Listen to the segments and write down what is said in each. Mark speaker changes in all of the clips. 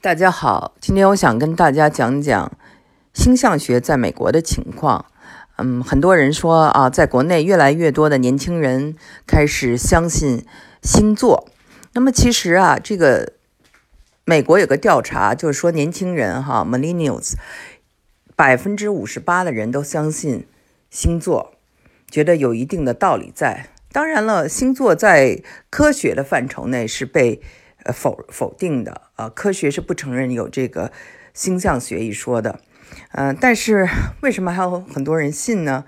Speaker 1: 大家好，今天我想跟大家讲讲星象学在美国的情况。嗯，很多人说啊，在国内越来越多的年轻人开始相信星座。那么其实啊，这个美国有个调查，就是说年轻人哈，millennials，百分之五十八的人都相信星座，觉得有一定的道理在。当然了，星座在科学的范畴内是被。呃，否否定的啊，科学是不承认有这个星象学一说的，嗯，但是为什么还有很多人信呢？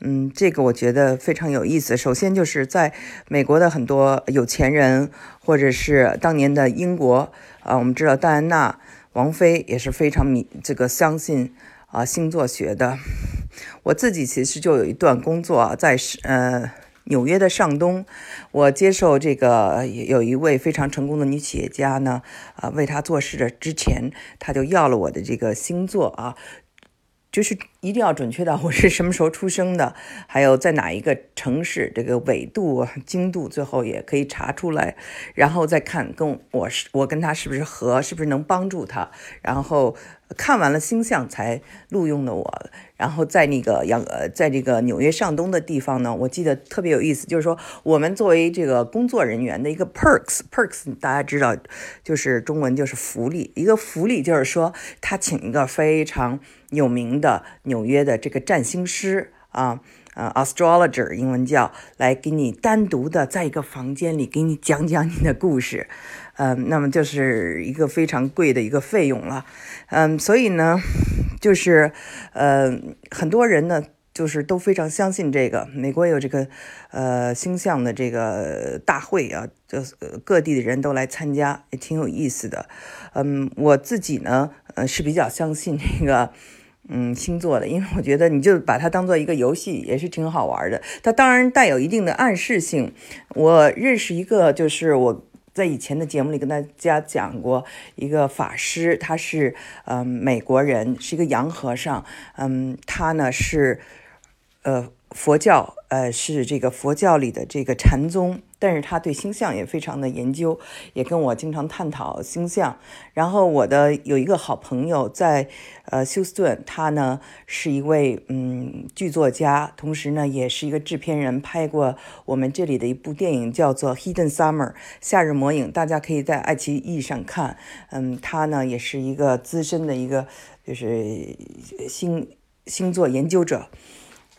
Speaker 1: 嗯，这个我觉得非常有意思。首先就是在美国的很多有钱人，或者是当年的英国啊，我们知道戴安娜王妃也是非常迷这个相信啊星座学的。我自己其实就有一段工作，在呃。纽约的上东，我接受这个有一位非常成功的女企业家呢，啊，为她做事的之前，她就要了我的这个星座啊。就是一定要准确到我是什么时候出生的，还有在哪一个城市，这个纬度、经度，最后也可以查出来，然后再看跟我是我跟他是不是合，是不是能帮助他。然后看完了星象才录用的我，然后在那个杨呃，在这个纽约上东的地方呢，我记得特别有意思，就是说我们作为这个工作人员的一个 perks，perks 大家知道就是中文就是福利，一个福利就是说他请一个非常。有名的纽纽约的这个占星师啊，呃，astrologer 英文叫，来给你单独的在一个房间里给你讲讲你的故事，嗯，那么就是一个非常贵的一个费用了，嗯，所以呢，就是呃，很多人呢就是都非常相信这个，美国有这个呃星象的这个大会啊，就各地的人都来参加，也挺有意思的，嗯，我自己呢，呃，是比较相信这个。嗯，星座的，因为我觉得你就把它当做一个游戏，也是挺好玩的。它当然带有一定的暗示性。我认识一个，就是我在以前的节目里跟大家讲过一个法师，他是嗯美国人，是一个洋和尚。嗯，他呢是呃佛教，呃是这个佛教里的这个禅宗。但是他对星象也非常的研究，也跟我经常探讨星象。然后我的有一个好朋友在呃休斯顿，他呢是一位嗯剧作家，同时呢也是一个制片人，拍过我们这里的一部电影叫做《Hidden Summer》夏日魔影，大家可以在爱奇艺上看。嗯，他呢也是一个资深的一个就是星星座研究者。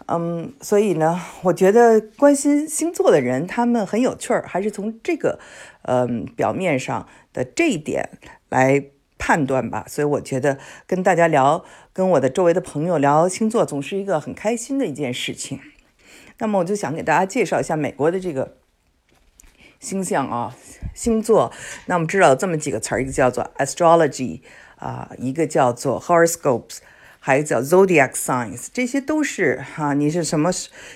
Speaker 1: 嗯，所以呢，我觉得关心星座的人，他们很有趣儿，还是从这个，嗯，表面上的这一点来判断吧。所以我觉得跟大家聊，跟我的周围的朋友聊星座，总是一个很开心的一件事情。那么我就想给大家介绍一下美国的这个星象啊，星座。那我们知道这么几个词儿，一个叫做 astrology 啊，一个叫做 horoscopes。还有叫 zodiac signs，这些都是哈，你是什么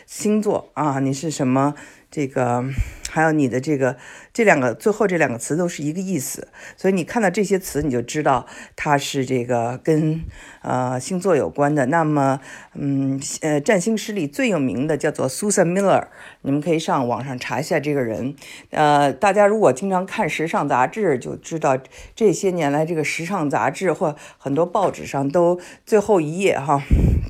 Speaker 1: 星座啊？你是什么这个？还有你的这个这两个最后这两个词都是一个意思，所以你看到这些词，你就知道它是这个跟呃星座有关的。那么，嗯呃，占星师里最有名的叫做 Susan Miller，你们可以上网上查一下这个人。呃，大家如果经常看时尚杂志，就知道这些年来这个时尚杂志或很多报纸上都最后一页哈，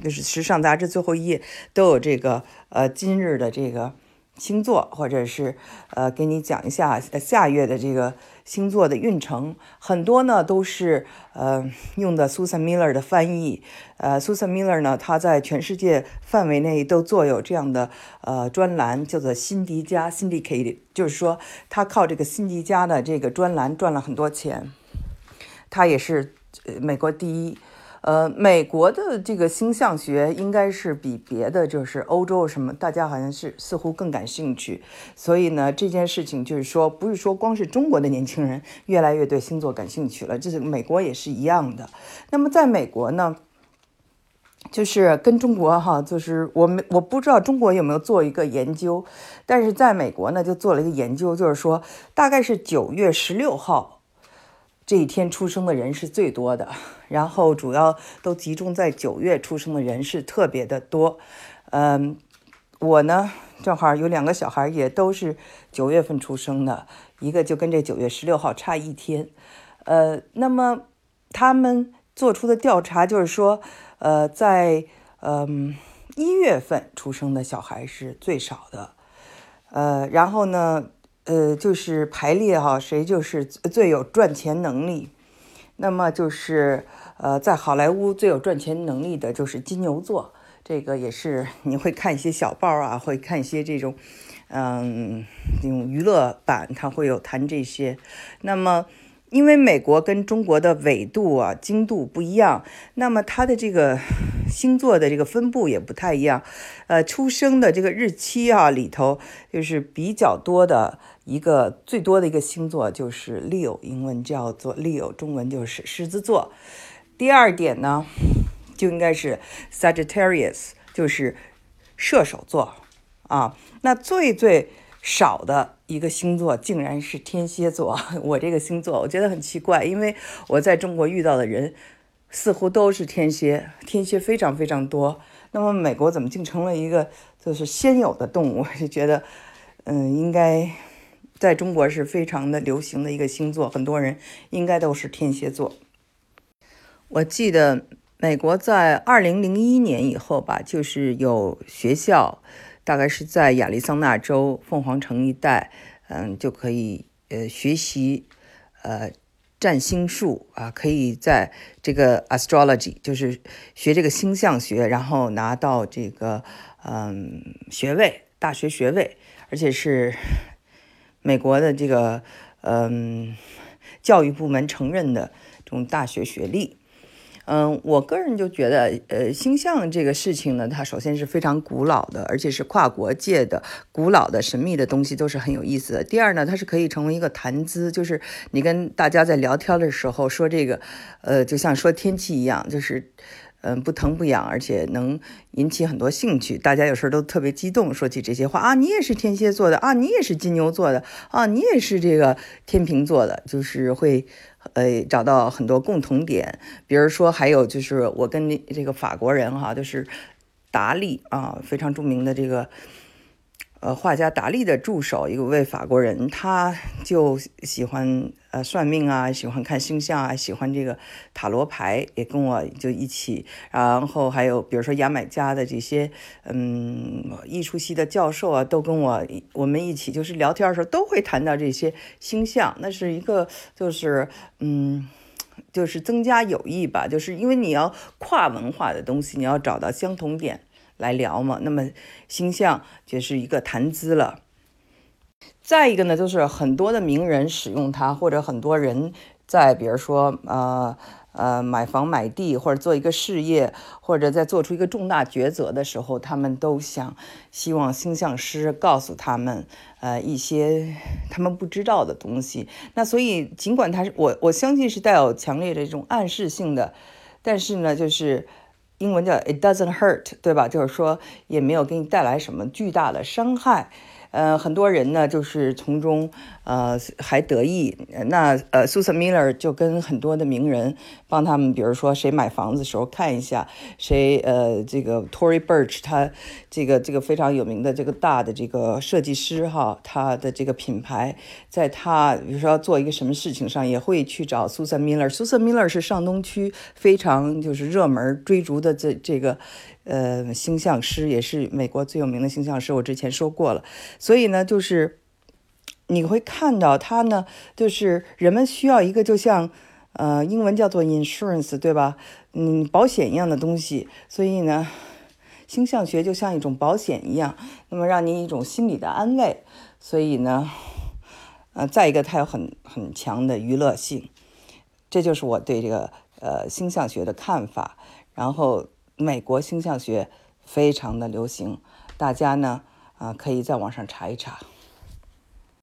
Speaker 1: 就是时尚杂志最后一页都有这个呃今日的这个。星座，或者是呃，给你讲一下下月的这个星座的运程，很多呢都是呃用的 Susan Miller 的翻译。呃，Susan Miller 呢，他在全世界范围内都做有这样的呃专栏，叫做辛迪加 （Syndicated），就是说他靠这个辛迪加的这个专栏赚了很多钱。他也是呃美国第一。呃，美国的这个星象学应该是比别的，就是欧洲什么，大家好像是似乎更感兴趣。所以呢，这件事情就是说，不是说光是中国的年轻人越来越对星座感兴趣了，这是美国也是一样的。那么在美国呢，就是跟中国哈，就是我们我不知道中国有没有做一个研究，但是在美国呢，就做了一个研究，就是说大概是九月十六号。这一天出生的人是最多的，然后主要都集中在九月出生的人是特别的多。嗯，我呢正好有两个小孩，也都是九月份出生的，一个就跟这九月十六号差一天。呃，那么他们做出的调查就是说，呃，在嗯一月份出生的小孩是最少的，呃，然后呢，呃，就是排列哈，谁就是最有赚钱能力。那么就是，呃，在好莱坞最有赚钱能力的就是金牛座，这个也是你会看一些小报啊，会看一些这种，嗯，这种娱乐版，它会有谈这些。那么。因为美国跟中国的纬度啊、经度不一样，那么它的这个星座的这个分布也不太一样。呃，出生的这个日期啊里头，就是比较多的一个最多的一个星座就是 Leo，英文叫做 Leo，中文就是狮子座。第二点呢，就应该是 Sagittarius，就是射手座啊。那最最少的。一个星座竟然是天蝎座，我这个星座我觉得很奇怪，因为我在中国遇到的人似乎都是天蝎，天蝎非常非常多。那么美国怎么竟成了一个就是先有的动物？就觉得，嗯，应该在中国是非常的流行的一个星座，很多人应该都是天蝎座。我记得美国在二零零一年以后吧，就是有学校。大概是在亚利桑那州凤凰城一带，嗯，就可以呃学习呃占星术啊，可以在这个 astrology 就是学这个星象学，然后拿到这个嗯学位，大学学位，而且是美国的这个嗯教育部门承认的这种大学学历。嗯，我个人就觉得，呃，星象这个事情呢，它首先是非常古老的，而且是跨国界的、古老的、神秘的东西，都是很有意思的。第二呢，它是可以成为一个谈资，就是你跟大家在聊天的时候说这个，呃，就像说天气一样，就是。嗯，不疼不痒，而且能引起很多兴趣。大家有时候都特别激动，说起这些话啊，你也是天蝎座的啊，你也是金牛座的啊，你也是这个天秤座的，就是会呃找到很多共同点。比如说，还有就是我跟这个法国人哈，就是达利啊，非常著名的这个。呃，画家达利的助手，一位法国人，他就喜欢呃算命啊，喜欢看星象啊，喜欢这个塔罗牌，也跟我就一起。然后还有比如说牙买加的这些嗯艺术系的教授啊，都跟我我们一起就是聊天的时候都会谈到这些星象。那是一个就是嗯就是增加友谊吧，就是因为你要跨文化的东西，你要找到相同点。来聊嘛，那么星象就是一个谈资了。再一个呢，就是很多的名人使用它，或者很多人在，比如说呃呃买房买地，或者做一个事业，或者在做出一个重大抉择的时候，他们都想希望星象师告诉他们呃一些他们不知道的东西。那所以尽管它是我我相信是带有强烈的这种暗示性的，但是呢，就是。英文叫 "It doesn't hurt"，对吧？就是说也没有给你带来什么巨大的伤害。呃，很多人呢，就是从中，呃，还得意。那呃，Susan Miller 就跟很多的名人帮他们，比如说谁买房子的时候看一下，谁呃，这个 Tory Burch 他这个这个非常有名的这个大的这个设计师哈，他的这个品牌，在他比如说做一个什么事情上，也会去找 Susan Miller。Susan Miller 是上东区非常就是热门追逐的这这个。呃，星象师也是美国最有名的星象师，我之前说过了。所以呢，就是你会看到他呢，就是人们需要一个就像呃，英文叫做 insurance，对吧？嗯，保险一样的东西。所以呢，星象学就像一种保险一样，那么让你一种心理的安慰。所以呢，呃，再一个，它有很很强的娱乐性。这就是我对这个呃星象学的看法。然后。美国星象学非常的流行，大家呢啊可以在网上查一查。